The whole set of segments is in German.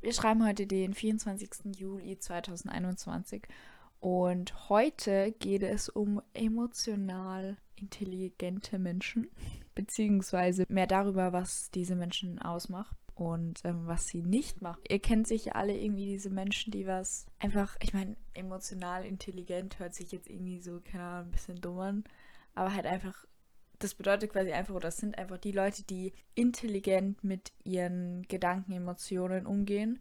Wir schreiben heute den 24. Juli 2021 und heute geht es um emotional intelligente Menschen, beziehungsweise mehr darüber, was diese Menschen ausmacht und ähm, was sie nicht machen. Ihr kennt sicher alle irgendwie diese Menschen, die was einfach, ich meine, emotional intelligent hört sich jetzt irgendwie so, keine Ahnung, ein bisschen dumm an, aber halt einfach, das bedeutet quasi einfach, oder das sind einfach die Leute, die intelligent mit ihren Gedanken, Emotionen umgehen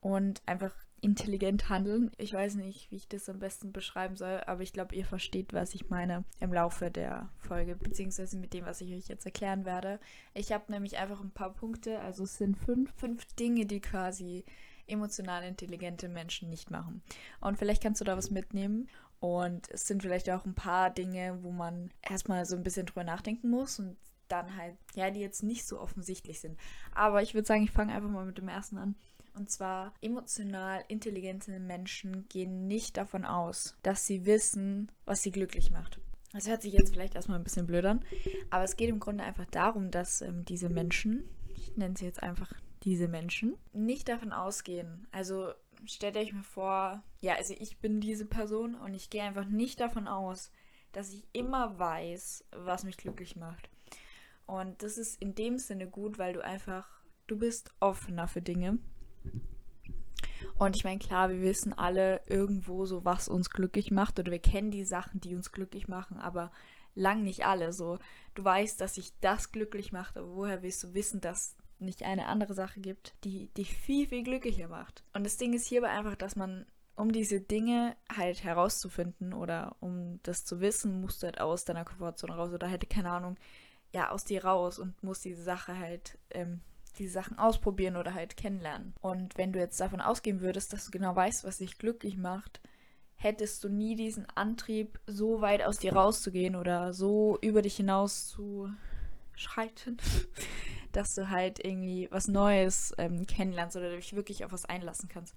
und einfach intelligent handeln. Ich weiß nicht, wie ich das am besten beschreiben soll, aber ich glaube, ihr versteht, was ich meine im Laufe der Folge, beziehungsweise mit dem, was ich euch jetzt erklären werde. Ich habe nämlich einfach ein paar Punkte, also es sind fünf, fünf Dinge, die quasi emotional intelligente Menschen nicht machen. Und vielleicht kannst du da was mitnehmen. Und es sind vielleicht auch ein paar Dinge, wo man erstmal so ein bisschen drüber nachdenken muss und dann halt, ja, die jetzt nicht so offensichtlich sind. Aber ich würde sagen, ich fange einfach mal mit dem ersten an. Und zwar emotional intelligente Menschen gehen nicht davon aus, dass sie wissen, was sie glücklich macht. Das hört sich jetzt vielleicht erstmal ein bisschen blöd an, aber es geht im Grunde einfach darum, dass ähm, diese Menschen, ich nenne sie jetzt einfach diese Menschen, nicht davon ausgehen. Also stellt euch mal vor, ja, also ich bin diese Person und ich gehe einfach nicht davon aus, dass ich immer weiß, was mich glücklich macht. Und das ist in dem Sinne gut, weil du einfach, du bist offener für Dinge und ich meine, klar, wir wissen alle irgendwo so, was uns glücklich macht oder wir kennen die Sachen, die uns glücklich machen, aber lang nicht alle. So, du weißt, dass sich das glücklich macht, aber woher willst du wissen, dass nicht eine andere Sache gibt, die dich viel, viel glücklicher macht? Und das Ding ist hierbei einfach, dass man, um diese Dinge halt herauszufinden oder um das zu wissen, musst du halt aus deiner Komfortzone raus oder hätte keine Ahnung, ja, aus dir raus und musst diese Sache halt ähm, die Sachen ausprobieren oder halt kennenlernen. Und wenn du jetzt davon ausgehen würdest, dass du genau weißt, was dich glücklich macht, hättest du nie diesen Antrieb, so weit aus dir rauszugehen oder so über dich hinaus zu schreiten, dass du halt irgendwie was Neues ähm, kennenlernst oder dich wirklich auf was einlassen kannst.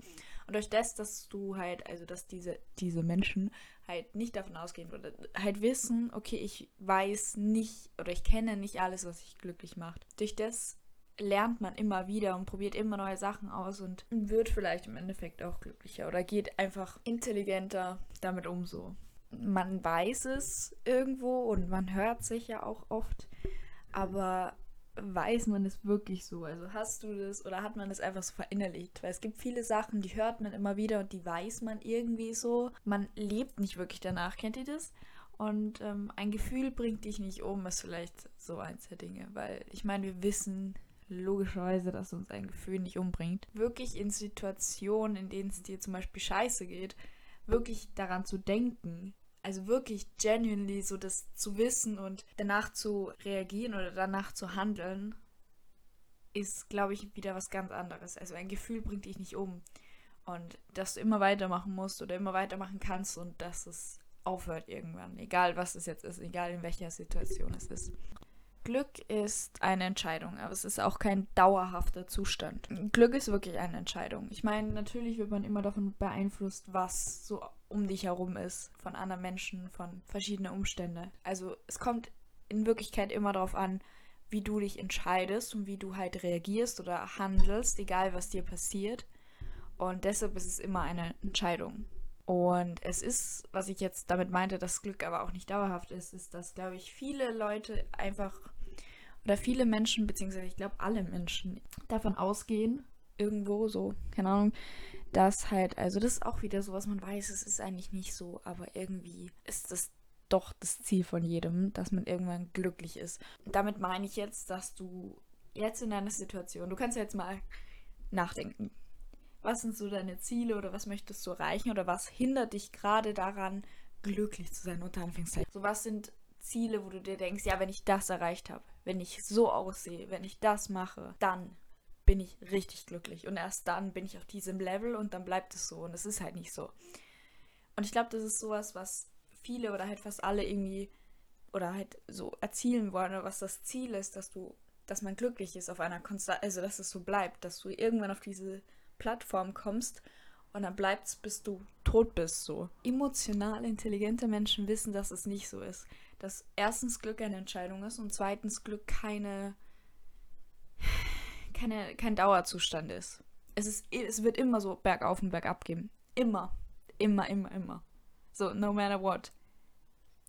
Und durch das, dass du halt, also dass diese, diese Menschen halt nicht davon ausgehen oder halt wissen, okay, ich weiß nicht oder ich kenne nicht alles, was dich glücklich macht. Durch das lernt man immer wieder und probiert immer neue Sachen aus und wird vielleicht im Endeffekt auch glücklicher oder geht einfach intelligenter damit um so. Man weiß es irgendwo und man hört sich ja auch oft, aber weiß man es wirklich so? Also hast du das oder hat man das einfach so verinnerlicht? Weil es gibt viele Sachen, die hört man immer wieder und die weiß man irgendwie so. Man lebt nicht wirklich danach, kennt ihr das? Und ähm, ein Gefühl bringt dich nicht um, ist vielleicht so eins der Dinge. Weil ich meine, wir wissen logischerweise, dass uns ein Gefühl nicht umbringt. Wirklich in Situationen, in denen es dir zum Beispiel scheiße geht, wirklich daran zu denken. Also wirklich genuinely so das zu wissen und danach zu reagieren oder danach zu handeln, ist, glaube ich, wieder was ganz anderes. Also ein Gefühl bringt dich nicht um. Und dass du immer weitermachen musst oder immer weitermachen kannst und dass es aufhört irgendwann. Egal was es jetzt ist, egal in welcher Situation es ist. Glück ist eine Entscheidung, aber es ist auch kein dauerhafter Zustand. Glück ist wirklich eine Entscheidung. Ich meine, natürlich wird man immer davon beeinflusst, was so um dich herum ist, von anderen Menschen, von verschiedenen Umständen. Also es kommt in Wirklichkeit immer darauf an, wie du dich entscheidest und wie du halt reagierst oder handelst, egal was dir passiert. Und deshalb ist es immer eine Entscheidung. Und es ist, was ich jetzt damit meinte, dass Glück aber auch nicht dauerhaft ist, ist, dass, glaube ich, viele Leute einfach oder viele Menschen, beziehungsweise ich glaube alle Menschen, davon ausgehen, irgendwo so, keine Ahnung, dass halt, also das ist auch wieder so, was man weiß, es ist eigentlich nicht so, aber irgendwie ist das doch das Ziel von jedem, dass man irgendwann glücklich ist. damit meine ich jetzt, dass du jetzt in einer Situation, du kannst jetzt mal nachdenken was sind so deine Ziele oder was möchtest du erreichen oder was hindert dich gerade daran, glücklich zu sein, unter Anführungszeichen. So was sind Ziele, wo du dir denkst, ja, wenn ich das erreicht habe, wenn ich so aussehe, wenn ich das mache, dann bin ich richtig glücklich. Und erst dann bin ich auf diesem Level und dann bleibt es so. Und es ist halt nicht so. Und ich glaube, das ist sowas, was viele oder halt fast alle irgendwie oder halt so erzielen wollen oder was das Ziel ist, dass du, dass man glücklich ist auf einer Konstant, also dass es so bleibt, dass du irgendwann auf diese Plattform kommst und dann bleibt es, bis du tot bist, so. Emotional intelligente Menschen wissen, dass es nicht so ist. Dass erstens Glück eine Entscheidung ist und zweitens Glück keine, keine, kein Dauerzustand ist. Es, ist, es wird immer so bergauf und bergab gehen. Immer. Immer, immer, immer. So, no matter what.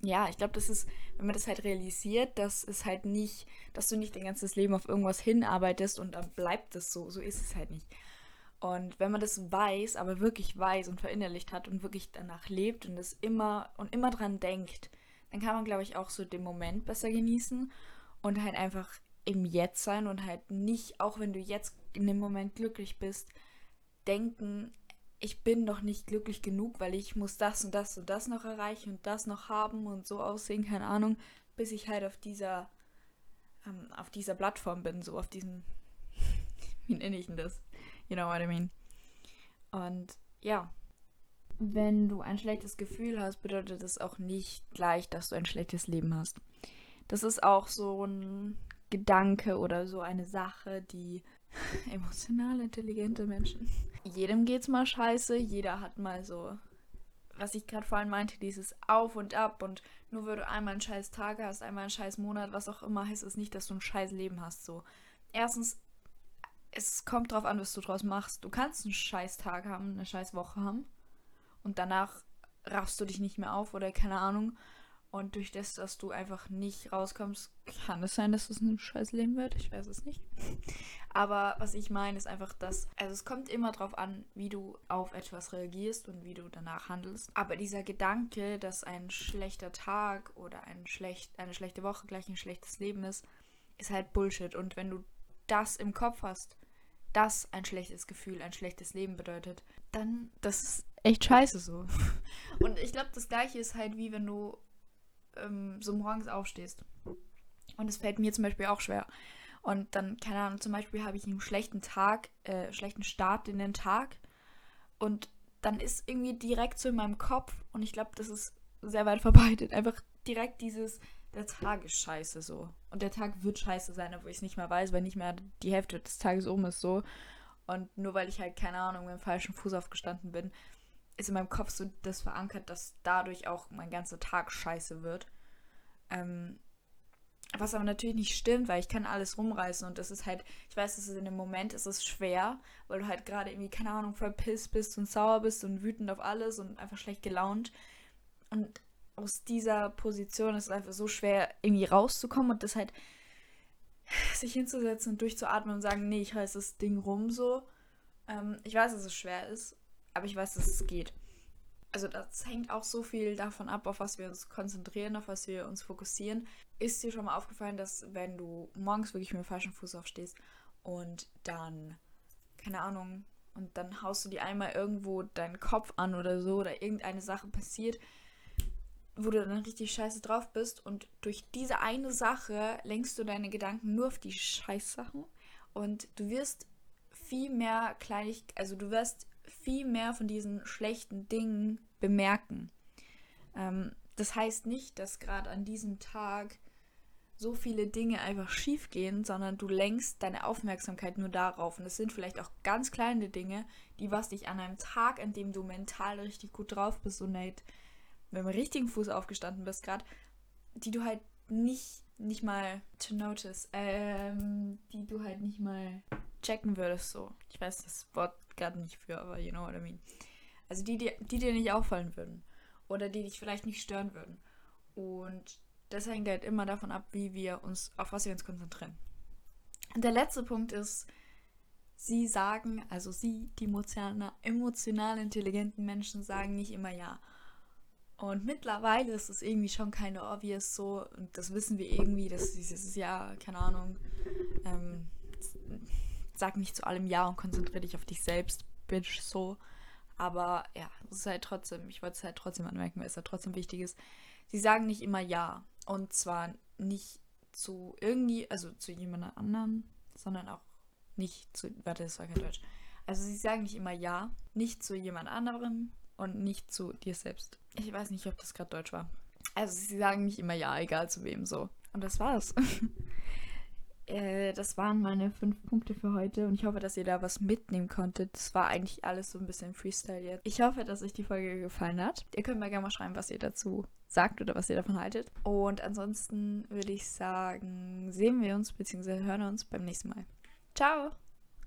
Ja, ich glaube, das ist, wenn man das halt realisiert, dass es halt nicht, dass du nicht dein ganzes Leben auf irgendwas hinarbeitest und dann bleibt es so. So ist es halt nicht. Und wenn man das weiß, aber wirklich weiß und verinnerlicht hat und wirklich danach lebt und es immer und immer dran denkt, dann kann man, glaube ich, auch so den Moment besser genießen und halt einfach im Jetzt sein und halt nicht, auch wenn du jetzt in dem Moment glücklich bist, denken, ich bin noch nicht glücklich genug, weil ich muss das und das und das noch erreichen und das noch haben und so aussehen, keine Ahnung, bis ich halt auf dieser ähm, auf dieser Plattform bin, so auf diesem wie nenne ich denn das? You know what I mean? Und ja, wenn du ein schlechtes Gefühl hast, bedeutet das auch nicht gleich, dass du ein schlechtes Leben hast. Das ist auch so ein Gedanke oder so eine Sache, die emotional intelligente Menschen. Jedem geht's mal scheiße, jeder hat mal so, was ich gerade vorhin meinte, dieses Auf und Ab und nur weil du einmal einen scheiß Tag hast, einmal einen scheiß Monat, was auch immer, heißt es nicht, dass du ein scheiß Leben hast. So, erstens, es kommt drauf an, was du draus machst. Du kannst einen scheiß Tag haben, eine scheiß Woche haben und danach raffst du dich nicht mehr auf oder keine Ahnung und durch das, dass du einfach nicht rauskommst, kann es sein, dass es ein scheiß Leben wird. Ich weiß es nicht. Aber was ich meine, ist einfach, dass, also es kommt immer darauf an, wie du auf etwas reagierst und wie du danach handelst. Aber dieser Gedanke, dass ein schlechter Tag oder ein schlecht, eine schlechte Woche gleich ein schlechtes Leben ist, ist halt Bullshit. Und wenn du das im Kopf hast, dass ein schlechtes Gefühl ein schlechtes Leben bedeutet, dann das ist echt scheiße so. Und ich glaube, das gleiche ist halt wie wenn du ähm, so morgens aufstehst. Und es fällt mir zum Beispiel auch schwer. Und dann, keine Ahnung, zum Beispiel habe ich einen schlechten Tag, äh, schlechten Start in den Tag. Und dann ist irgendwie direkt so in meinem Kopf, und ich glaube, das ist sehr weit verbreitet, einfach direkt dieses, der Tag ist scheiße so. Und der Tag wird scheiße sein, obwohl ich es nicht mehr weiß, weil nicht mehr die Hälfte des Tages um ist so. Und nur weil ich halt, keine Ahnung, mit dem falschen Fuß aufgestanden bin, ist in meinem Kopf so das verankert, dass dadurch auch mein ganzer Tag scheiße wird. Ähm, was aber natürlich nicht stimmt, weil ich kann alles rumreißen und das ist halt, ich weiß, dass es in dem Moment ist es schwer, weil du halt gerade irgendwie, keine Ahnung, voll piss bist und sauer bist und wütend auf alles und einfach schlecht gelaunt. Und aus dieser Position ist es einfach so schwer, irgendwie rauszukommen und das halt sich hinzusetzen und durchzuatmen und sagen, nee, ich reiß das Ding rum so. Ähm, ich weiß, dass es schwer ist, aber ich weiß, dass es geht. Also das hängt auch so viel davon ab, auf was wir uns konzentrieren, auf was wir uns fokussieren. Ist dir schon mal aufgefallen, dass wenn du morgens wirklich mit dem falschen Fuß aufstehst und dann, keine Ahnung, und dann haust du dir einmal irgendwo deinen Kopf an oder so oder irgendeine Sache passiert, wo du dann richtig scheiße drauf bist und durch diese eine Sache lenkst du deine Gedanken nur auf die Scheißsachen und du wirst viel mehr kleinig, also du wirst viel mehr von diesen schlechten Dingen bemerken. Ähm, das heißt nicht, dass gerade an diesem Tag so viele Dinge einfach schief gehen, sondern du lenkst deine Aufmerksamkeit nur darauf. Und es sind vielleicht auch ganz kleine Dinge, die was dich an einem Tag, an dem du mental richtig gut drauf bist und halt mit dem richtigen Fuß aufgestanden bist gerade, die du halt nicht, nicht mal to notice, ähm, die du halt nicht mal checken würdest so. Ich weiß das Wort gerade nicht für, aber you know what I mean. Also die, die, die dir nicht auffallen würden. Oder die dich vielleicht nicht stören würden. Und das hängt halt immer davon ab, wie wir uns, auf was wir uns konzentrieren. Und der letzte Punkt ist, sie sagen, also sie, die emotional, emotional intelligenten Menschen, sagen nicht immer ja. Und mittlerweile ist es irgendwie schon keine obvious so, und das wissen wir irgendwie, dass dieses Ja, keine Ahnung, ähm, sag nicht zu allem Ja und konzentriere dich auf dich selbst, bitch, so. Aber ja, es ist halt trotzdem, ich wollte es halt trotzdem anmerken, weil es halt trotzdem wichtig ist. Sie sagen nicht immer Ja. Und zwar nicht zu irgendwie, also zu jemand anderen, sondern auch nicht zu, warte, das war kein Deutsch. Also sie sagen nicht immer Ja, nicht zu jemand anderem und nicht zu dir selbst. Ich weiß nicht, ob das gerade Deutsch war. Also sie sagen nicht immer Ja, egal zu wem so. Und das war's. Äh, das waren meine fünf Punkte für heute und ich hoffe, dass ihr da was mitnehmen konntet. Das war eigentlich alles so ein bisschen Freestyle jetzt. Ich hoffe, dass euch die Folge gefallen hat. Ihr könnt mir gerne mal schreiben, was ihr dazu sagt oder was ihr davon haltet. Und ansonsten würde ich sagen, sehen wir uns bzw. hören uns beim nächsten Mal. Ciao!